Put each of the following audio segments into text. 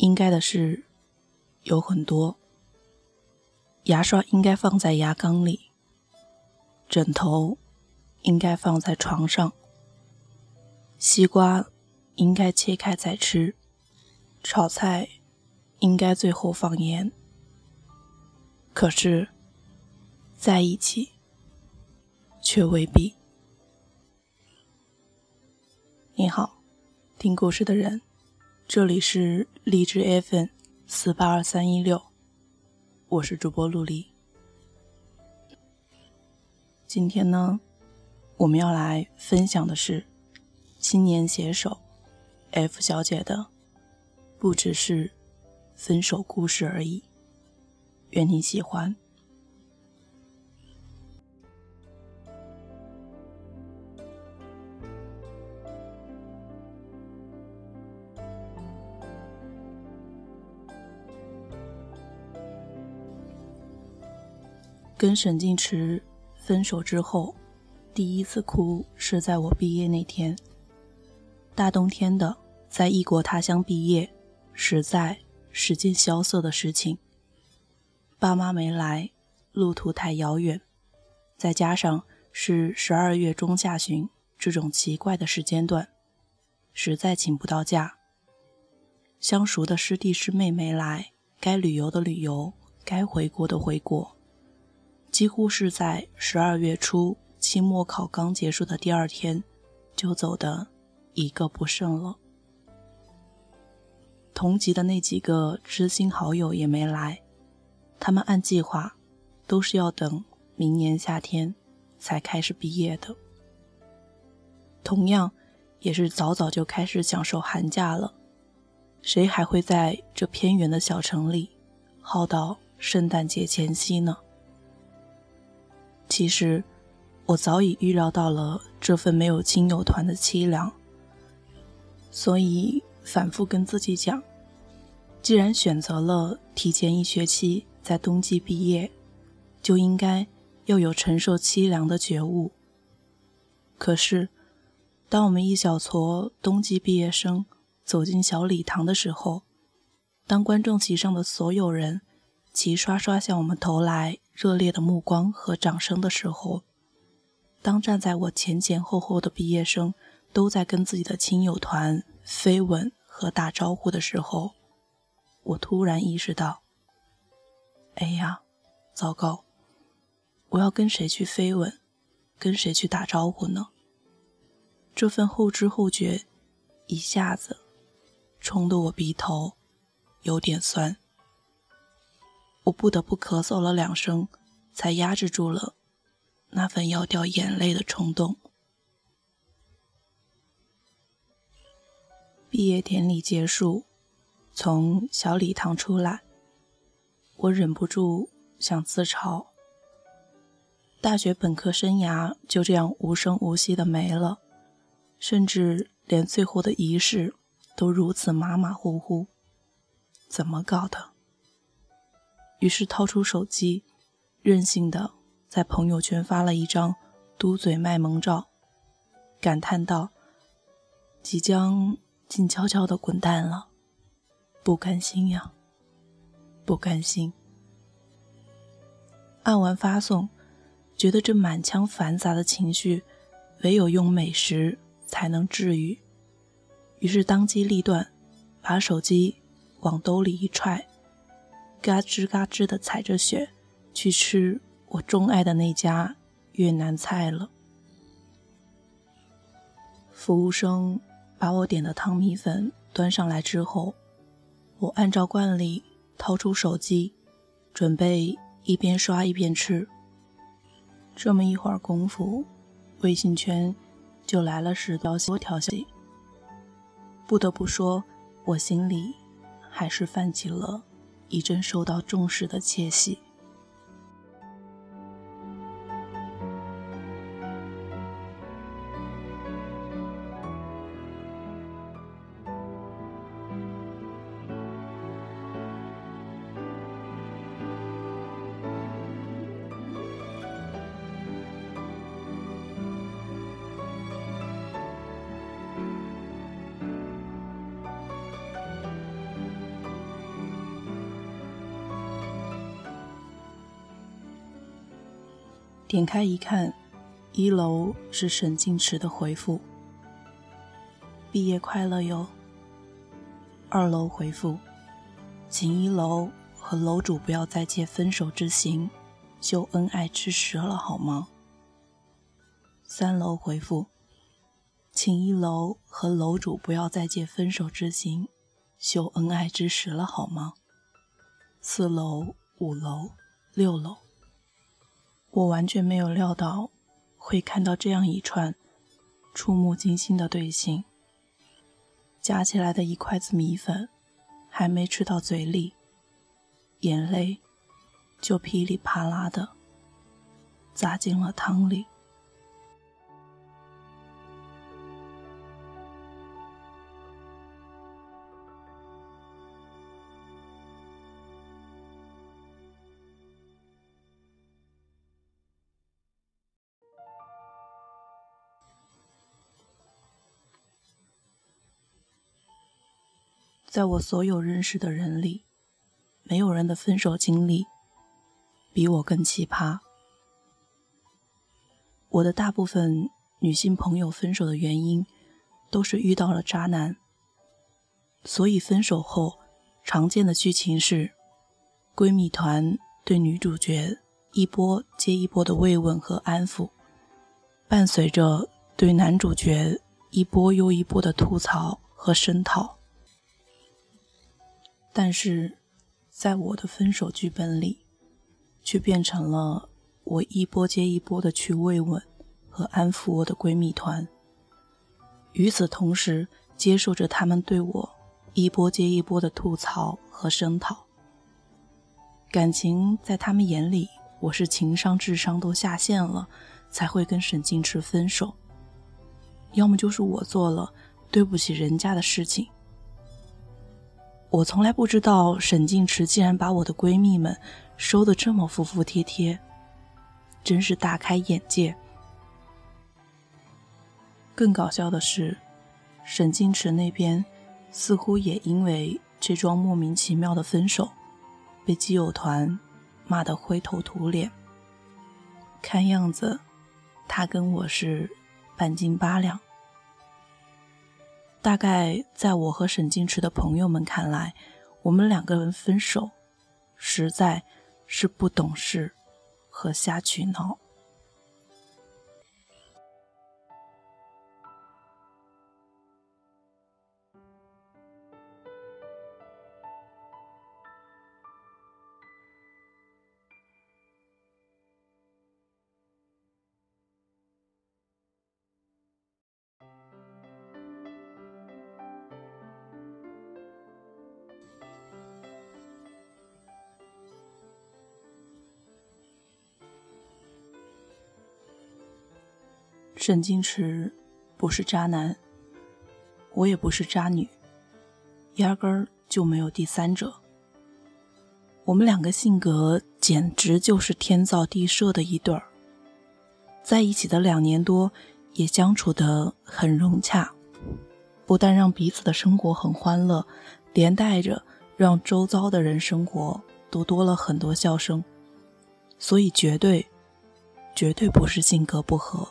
应该的事有很多。牙刷应该放在牙缸里，枕头应该放在床上，西瓜应该切开再吃，炒菜应该最后放盐。可是，在一起却未必。你好，听故事的人，这里是荔枝 FM 四八二三一六，我是主播陆离。今天呢，我们要来分享的是青年写手 F 小姐的，不只是分手故事而已。愿你喜欢。跟沈静池分手之后，第一次哭是在我毕业那天。大冬天的，在异国他乡毕业，实在是件萧瑟的事情。爸妈没来，路途太遥远，再加上是十二月中下旬这种奇怪的时间段，实在请不到假。相熟的师弟师妹没来，该旅游的旅游，该回国的回国，几乎是在十二月初期末考刚结束的第二天，就走的一个不剩了。同级的那几个知心好友也没来。他们按计划都是要等明年夏天才开始毕业的，同样也是早早就开始享受寒假了。谁还会在这偏远的小城里耗到圣诞节前夕呢？其实我早已预料到了这份没有亲友团的凄凉，所以反复跟自己讲：既然选择了提前一学期。在冬季毕业，就应该要有承受凄凉的觉悟。可是，当我们一小撮冬季毕业生走进小礼堂的时候，当观众席上的所有人齐刷刷向我们投来热烈的目光和掌声的时候，当站在我前前后后的毕业生都在跟自己的亲友团飞吻和打招呼的时候，我突然意识到。哎呀，糟糕！我要跟谁去飞吻，跟谁去打招呼呢？这份后知后觉一下子冲得我鼻头有点酸，我不得不咳嗽了两声，才压制住了那份要掉眼泪的冲动。毕业典礼结束，从小礼堂出来。我忍不住想自嘲，大学本科生涯就这样无声无息的没了，甚至连最后的仪式都如此马马虎虎，怎么搞的？于是掏出手机，任性的在朋友圈发了一张嘟嘴卖萌照，感叹道：“即将静悄悄的滚蛋了，不甘心呀。”不甘心。按完发送，觉得这满腔繁杂的情绪，唯有用美食才能治愈。于是当机立断，把手机往兜里一揣，嘎吱嘎吱的踩着雪去吃我钟爱的那家越南菜了。服务生把我点的汤米粉端上来之后，我按照惯例。掏出手机，准备一边刷一边吃。这么一会儿功夫，微信圈就来了十条多条消息。不得不说，我心里还是泛起了一阵受到重视的窃喜。点开一看，一楼是沈静池的回复：“毕业快乐哟。”二楼回复：“请一楼和楼主不要再借分手之行秀恩爱之实了，好吗？”三楼回复：“请一楼和楼主不要再借分手之行秀恩爱之时了，好吗？”四楼、五楼、六楼。我完全没有料到会看到这样一串触目惊心的队形，夹起来的一筷子米粉还没吃到嘴里，眼泪就噼里啪啦的砸进了汤里。在我所有认识的人里，没有人的分手经历比我更奇葩。我的大部分女性朋友分手的原因都是遇到了渣男，所以分手后常见的剧情是闺蜜团对女主角一波接一波的慰问和安抚，伴随着对男主角一波又一波的吐槽和声讨。但是，在我的分手剧本里，却变成了我一波接一波的去慰问和安抚我的闺蜜团，与此同时，接受着他们对我一波接一波的吐槽和声讨。感情在他们眼里，我是情商、智商都下线了，才会跟沈静池分手；要么就是我做了对不起人家的事情。我从来不知道沈静池竟然把我的闺蜜们收得这么服服帖帖，真是大开眼界。更搞笑的是，沈静池那边似乎也因为这桩莫名其妙的分手，被基友团骂得灰头土脸。看样子，他跟我是半斤八两。大概在我和沈静池的朋友们看来，我们两个人分手，实在是不懂事和瞎取闹。沈金池不是渣男，我也不是渣女，压根儿就没有第三者。我们两个性格简直就是天造地设的一对儿，在一起的两年多也相处得很融洽，不但让彼此的生活很欢乐，连带着让周遭的人生活都多了很多笑声，所以绝对绝对不是性格不合。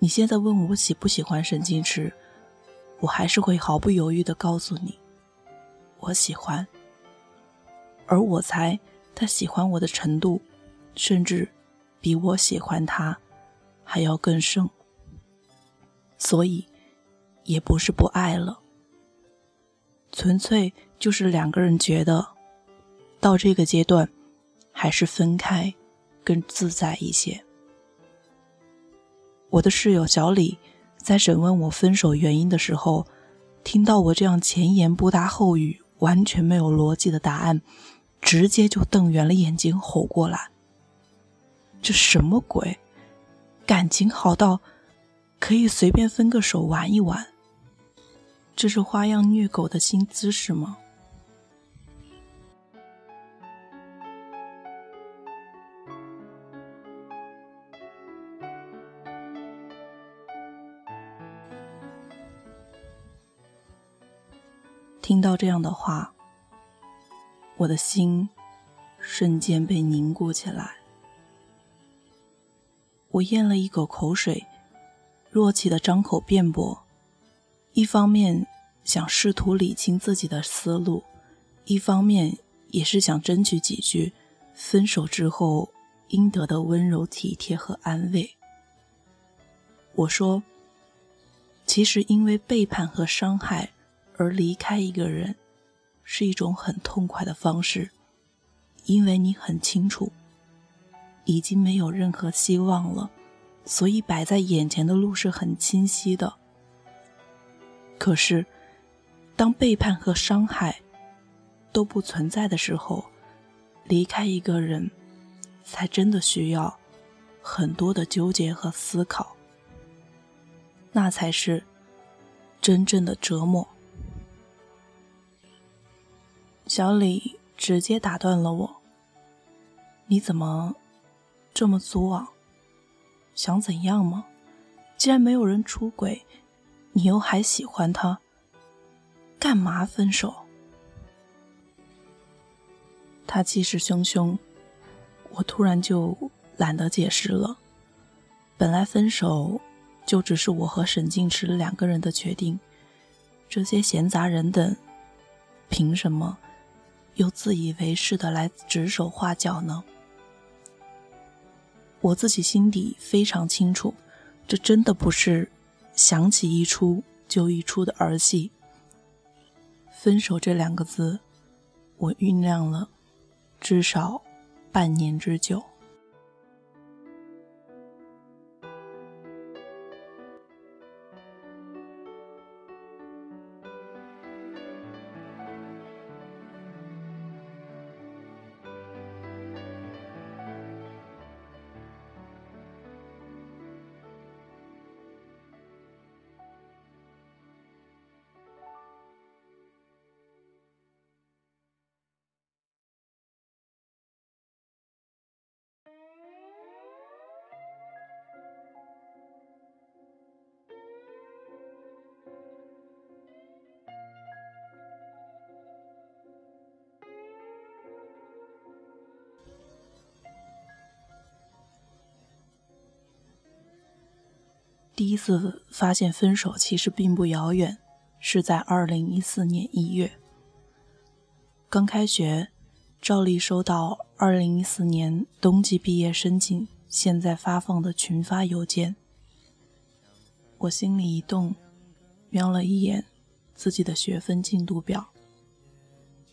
你现在问我喜不喜欢沈静池，我还是会毫不犹豫的告诉你，我喜欢。而我猜他喜欢我的程度，甚至比我喜欢他还要更深。所以，也不是不爱了，纯粹就是两个人觉得，到这个阶段，还是分开更自在一些。我的室友小李在审问我分手原因的时候，听到我这样前言不搭后语、完全没有逻辑的答案，直接就瞪圆了眼睛吼过来：“这什么鬼？感情好到可以随便分个手玩一玩？这是花样虐狗的新姿势吗？”听到这样的话，我的心瞬间被凝固起来。我咽了一口口水，弱气的张口辩驳，一方面想试图理清自己的思路，一方面也是想争取几句分手之后应得的温柔体贴和安慰。我说：“其实因为背叛和伤害而离开一个人，是一种很痛快的方式，因为你很清楚。”已经没有任何希望了，所以摆在眼前的路是很清晰的。可是，当背叛和伤害都不存在的时候，离开一个人，才真的需要很多的纠结和思考，那才是真正的折磨。小李直接打断了我：“你怎么？”这么作啊！想怎样吗？既然没有人出轨，你又还喜欢他，干嘛分手？他气势汹汹，我突然就懒得解释了。本来分手就只是我和沈静池两个人的决定，这些闲杂人等，凭什么又自以为是的来指手画脚呢？我自己心底非常清楚，这真的不是想起一出就一出的儿戏。分手这两个字，我酝酿了至少半年之久。第一次发现分手其实并不遥远，是在二零一四年一月。刚开学，照例收到二零一四年冬季毕业申请现在发放的群发邮件。我心里一动，瞄了一眼自己的学分进度表，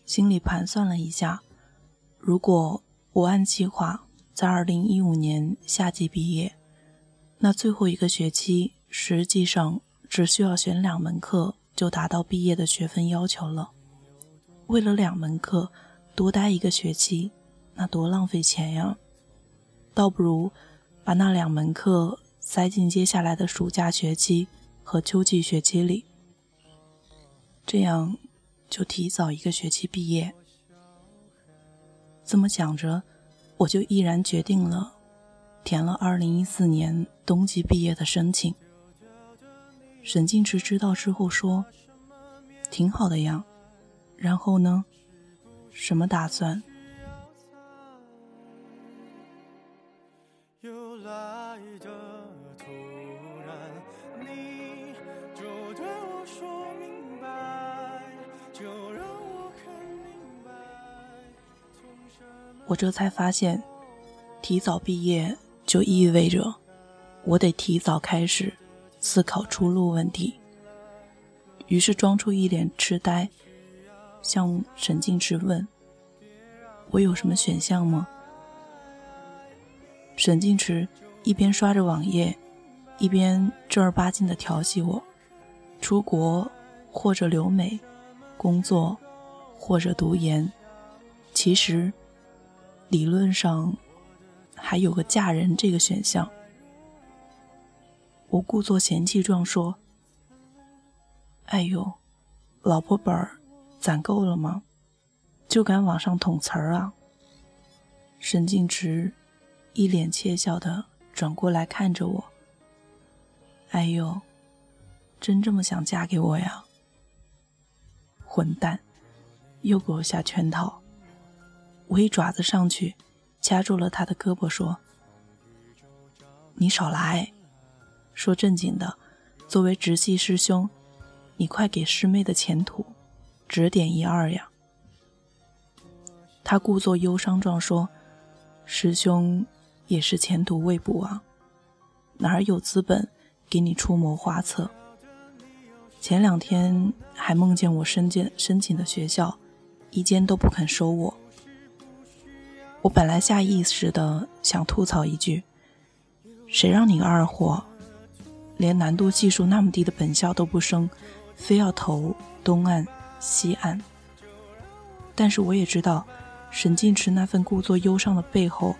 心里盘算了一下，如果我按计划在二零一五年夏季毕业。那最后一个学期，实际上只需要选两门课就达到毕业的学分要求了。为了两门课多待一个学期，那多浪费钱呀！倒不如把那两门课塞进接下来的暑假学期和秋季学期里，这样就提早一个学期毕业。这么想着，我就毅然决定了。填了二零一四年冬季毕业的申请。沈静池知道之后说：“挺好的呀。”然后呢？什么打算？我这才发现，提早毕业。就意味着，我得提早开始思考出路问题。于是装出一脸痴呆，向沈静池问：“我有什么选项吗？”沈静池一边刷着网页，一边正儿八经地调戏我：“出国或者留美，工作或者读研。其实，理论上……”还有个嫁人这个选项，我故作嫌弃状说：“哎呦，老婆本儿攒够了吗？就敢往上捅词儿啊！”沈静池一脸窃笑的转过来看着我：“哎呦，真这么想嫁给我呀？混蛋，又给我下圈套！”我一爪子上去。掐住了他的胳膊，说：“你少来。说正经的，作为直系师兄，你快给师妹的前途指点一二呀。”他故作忧伤状说：“师兄也是前途未卜啊，哪儿有资本给你出谋划策？前两天还梦见我申请申请的学校，一间都不肯收我。我本来下意识的想吐槽一句：谁让你个二货！”连难度系数那么低的本校都不升，非要投东岸、西岸。但是我也知道，沈静池那份故作忧伤的背后，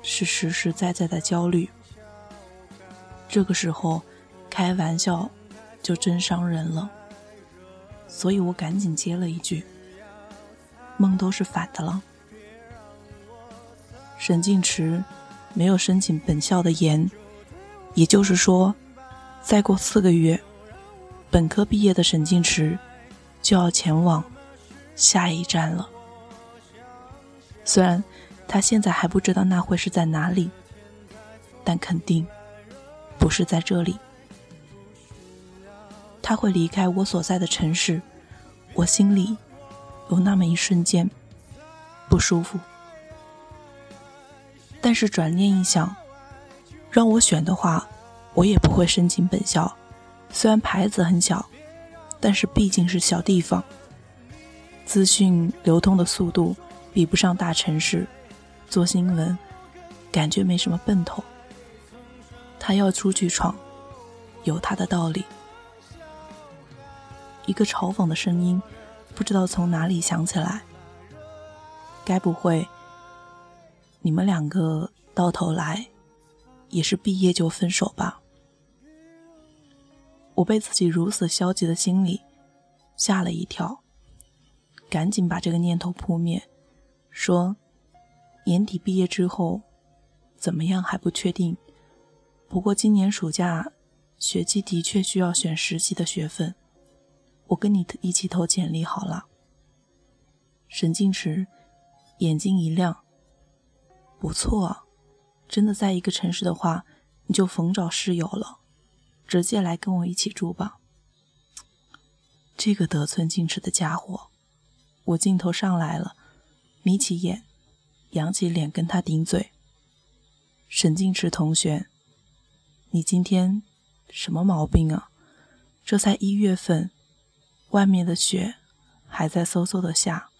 是实实在在的焦虑。这个时候开玩笑，就真伤人了。所以我赶紧接了一句：“梦都是反的了。”沈静池没有申请本校的研，也就是说。再过四个月，本科毕业的沈静池就要前往下一站了。虽然他现在还不知道那会是在哪里，但肯定不是在这里。他会离开我所在的城市，我心里有那么一瞬间不舒服。但是转念一想，让我选的话。我也不会申请本校，虽然牌子很小，但是毕竟是小地方，资讯流通的速度比不上大城市，做新闻感觉没什么奔头。他要出去闯，有他的道理。一个嘲讽的声音不知道从哪里响起来，该不会你们两个到头来也是毕业就分手吧？我被自己如此消极的心理吓了一跳，赶紧把这个念头扑灭，说：“年底毕业之后怎么样还不确定，不过今年暑假学期的确需要选实习的学分，我跟你一起投简历好了。”沈静池眼睛一亮：“不错，真的在一个城市的话，你就逢找室友了。”直接来跟我一起住吧。这个得寸进尺的家伙，我镜头上来了，眯起眼，扬起脸跟他顶嘴。沈静池同学，你今天什么毛病啊？这才一月份，外面的雪还在嗖嗖的下，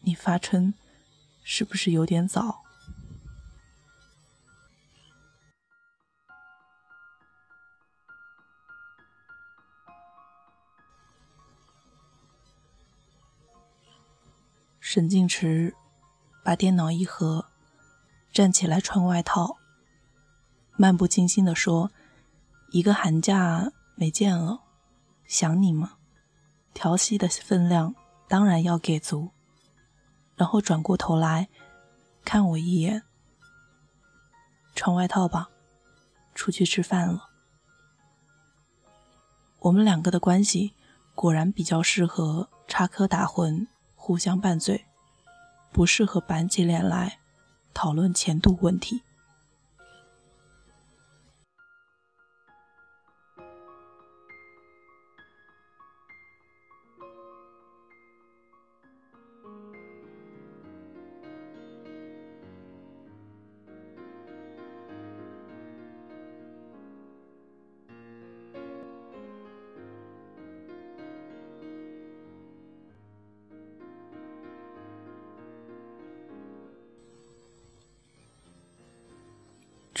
你发春是不是有点早？沈静池把电脑一合，站起来穿外套，漫不经心地说：“一个寒假没见了，想你吗？调戏的分量当然要给足。”然后转过头来看我一眼：“穿外套吧，出去吃饭了。”我们两个的关系果然比较适合插科打诨。互相拌嘴，不适合板起脸来讨论前途问题。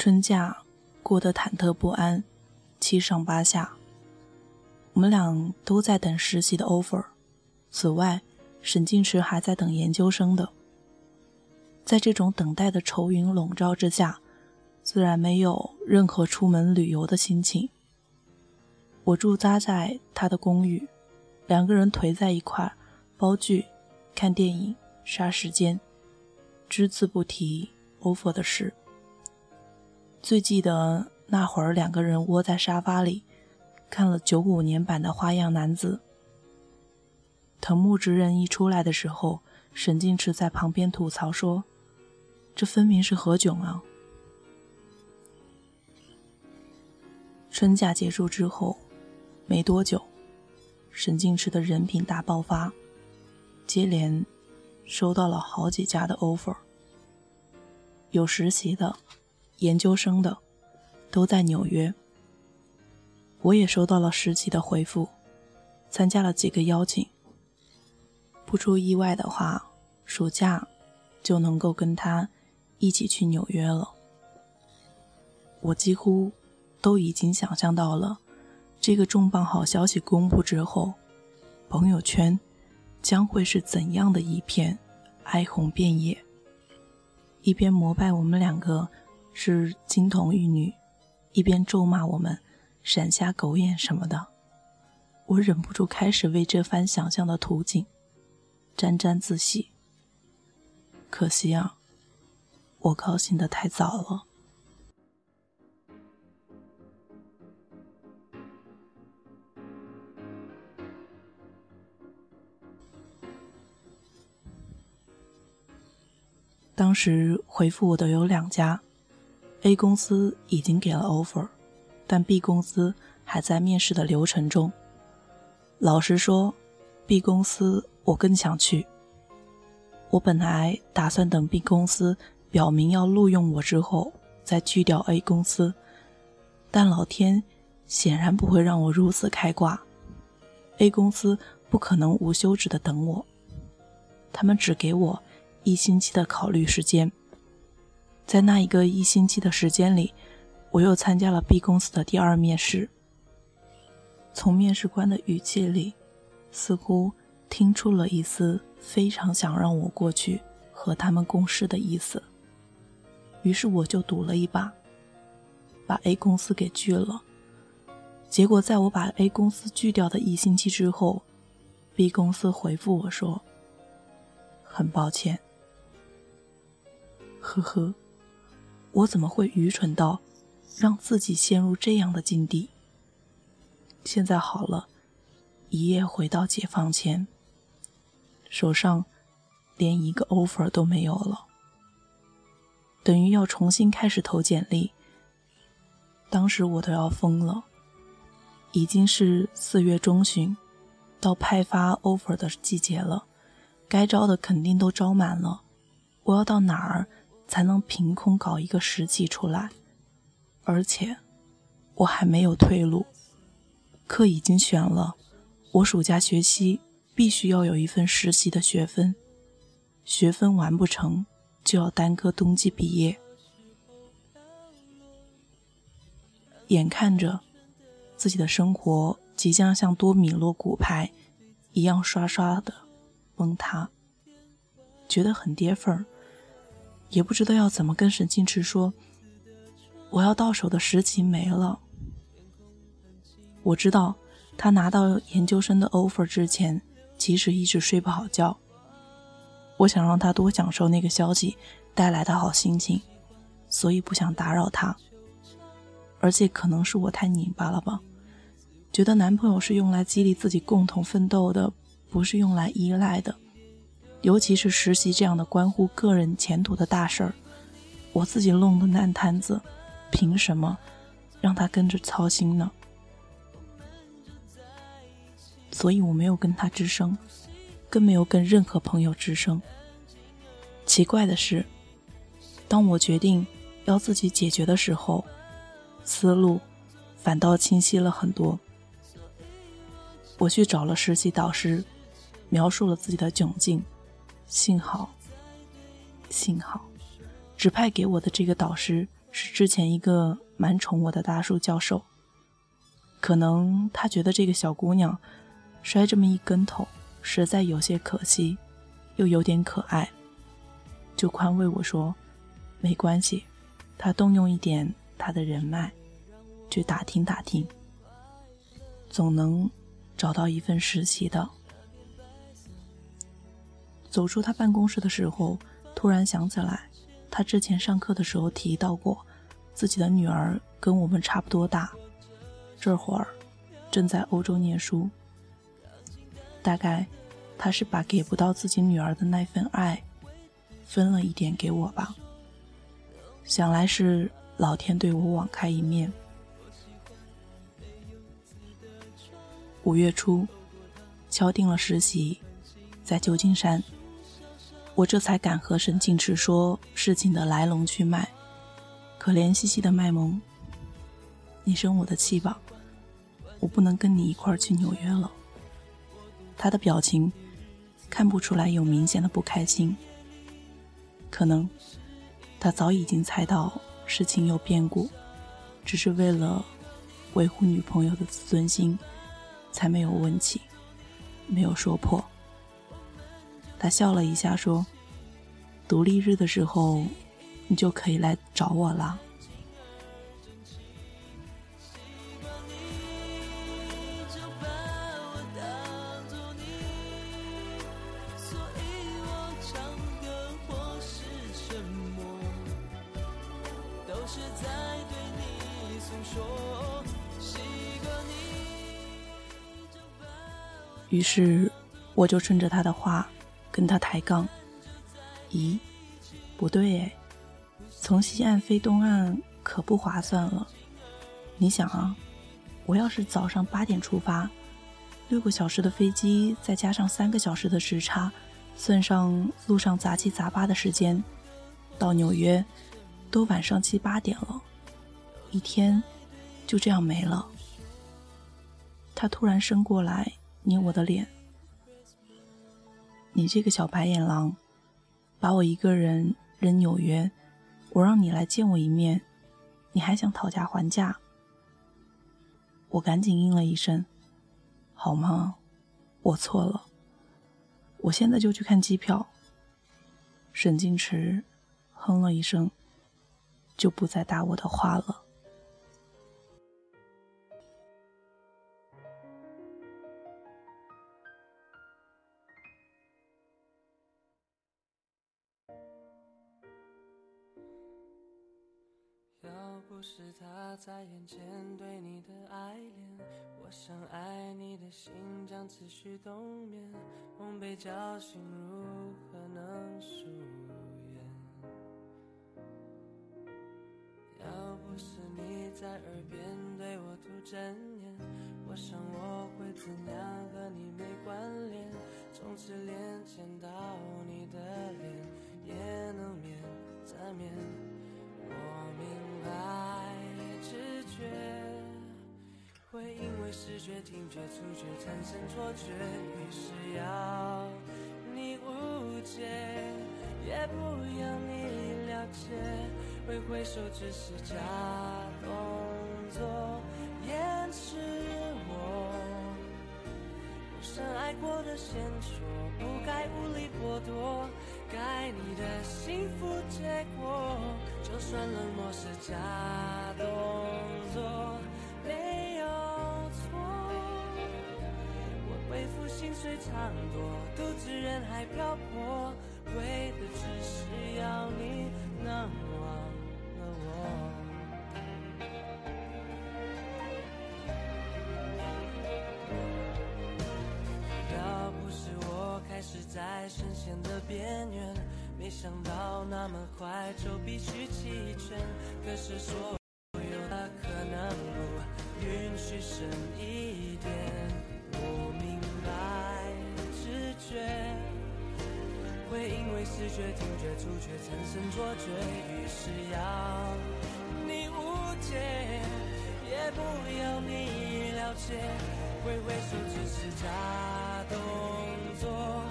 春假过得忐忑不安，七上八下。我们俩都在等实习的 offer，此外，沈静池还在等研究生的。在这种等待的愁云笼罩之下，自然没有任何出门旅游的心情。我驻扎在他的公寓，两个人颓在一块，煲剧、看电影、杀时间，只字不提 offer 的事。最记得那会儿，两个人窝在沙发里，看了九五年版的《花样男子》。藤木直人一出来的时候，沈静池在旁边吐槽说：“这分明是何炅啊！”春假结束之后没多久，沈静池的人品大爆发，接连收到了好几家的 offer，有实习的、研究生的，都在纽约。我也收到了实习的回复，参加了几个邀请。不出意外的话，暑假就能够跟他一起去纽约了。我几乎都已经想象到了，这个重磅好消息公布之后，朋友圈将会是怎样的一片哀鸿遍野。一边膜拜我们两个是金童玉女，一边咒骂我们。闪瞎狗眼什么的，我忍不住开始为这番想象的图景沾沾自喜。可惜啊，我高兴的太早了。当时回复我的有两家，A 公司已经给了 offer。但 B 公司还在面试的流程中。老实说，B 公司我更想去。我本来打算等 B 公司表明要录用我之后，再拒掉 A 公司，但老天显然不会让我如此开挂。A 公司不可能无休止的等我，他们只给我一星期的考虑时间。在那一个一星期的时间里。我又参加了 B 公司的第二面试。从面试官的语气里，似乎听出了一丝非常想让我过去和他们共事的意思。于是我就赌了一把，把 A 公司给拒了。结果在我把 A 公司拒掉的一星期之后，B 公司回复我说：“很抱歉。”呵呵，我怎么会愚蠢到？让自己陷入这样的境地。现在好了，一夜回到解放前，手上连一个 offer 都没有了，等于要重新开始投简历。当时我都要疯了，已经是四月中旬，到派发 offer 的季节了，该招的肯定都招满了，我要到哪儿才能凭空搞一个实习出来？而且，我还没有退路。课已经选了，我暑假学习必须要有一份实习的学分，学分完不成就要耽搁冬季毕业。眼看着自己的生活即将像多米诺骨牌一样刷刷的崩塌，觉得很跌份儿，也不知道要怎么跟沈静池说。我要到手的实习没了。我知道他拿到研究生的 offer 之前，其实一直睡不好觉。我想让他多享受那个消息带来的好心情，所以不想打扰他。而且可能是我太拧巴了吧，觉得男朋友是用来激励自己共同奋斗的，不是用来依赖的。尤其是实习这样的关乎个人前途的大事儿，我自己弄的烂摊子。凭什么让他跟着操心呢？所以我没有跟他吱声，更没有跟任何朋友吱声。奇怪的是，当我决定要自己解决的时候，思路反倒清晰了很多。我去找了实习导师，描述了自己的窘境。幸好，幸好，指派给我的这个导师。是之前一个蛮宠我的大叔教授，可能他觉得这个小姑娘摔这么一跟头实在有些可惜，又有点可爱，就宽慰我说：“没关系，他动用一点他的人脉去打听打听，总能找到一份实习的。”走出他办公室的时候，突然想起来。他之前上课的时候提到过，自己的女儿跟我们差不多大，这会儿正在欧洲念书。大概他是把给不到自己女儿的那份爱，分了一点给我吧。想来是老天对我网开一面。五月初，敲定了实习，在旧金山。我这才敢和沈静池说事情的来龙去脉。可怜兮兮的卖萌，你生我的气吧，我不能跟你一块儿去纽约了。他的表情看不出来有明显的不开心，可能他早已经猜到事情有变故，只是为了维护女朋友的自尊心，才没有问起，没有说破。他笑了一下，说：“独立日的时候，你就可以来找我了。”于是，我就顺着他的话。跟他抬杠，咦，不对哎，从西岸飞东岸可不划算了。你想啊，我要是早上八点出发，六个小时的飞机，再加上三个小时的时差，算上路上杂七杂八的时间，到纽约都晚上七八点了，一天就这样没了。他突然伸过来捏我的脸。你这个小白眼狼，把我一个人扔纽约，我让你来见我一面，你还想讨价还价？我赶紧应了一声：“好吗？我错了，我现在就去看机票。”沈静池哼了一声，就不再搭我的话了。不是他在眼前对你的爱恋，我想爱你的心将持续冬眠。梦被叫醒，如何能疏远？要不是你在耳边对我吐真言，我想我会怎样和你没关联？从此连见到你的脸也能免则免。我明白。会因为视觉、听觉、触觉产生错觉，于是要你误解，也不要你了解。挥挥手只是假动作，掩饰我我深爱过的线索，不该无理剥夺，该你的幸福结果。就算冷漠是假动作。没有错。我背负心碎淌多，独自人海漂泊，为的只是要你能想到那么快就必须弃权。可是所有的可能不允许深一点。我明白，直觉会因为视觉、听觉、触觉产生错觉，于是要你误解，也不要你了解。挥挥手只是假动作，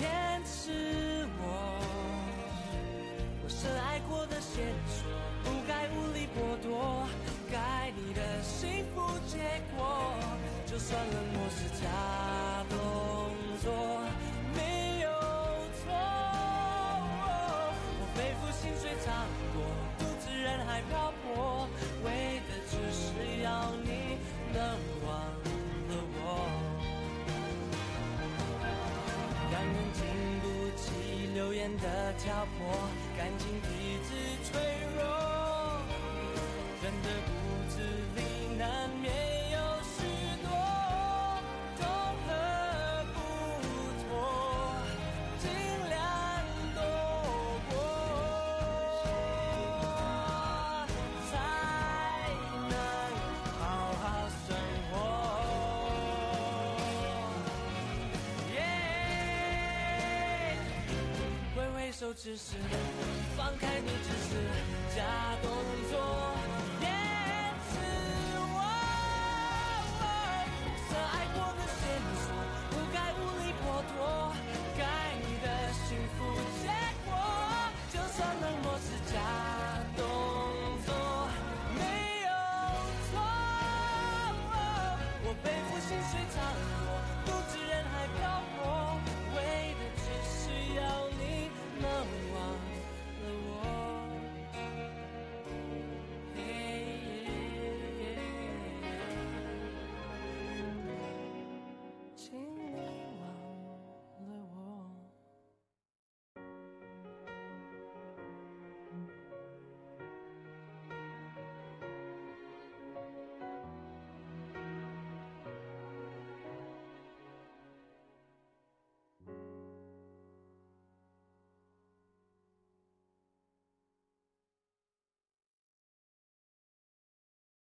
掩饰算冷漠是假动作。没有错。我背负心碎难过，独自人海漂泊，为的只是要你能忘了我。让人经不起流言的挑拨，感情一直脆弱，人的骨子里难免。只是放开你，只是假动作。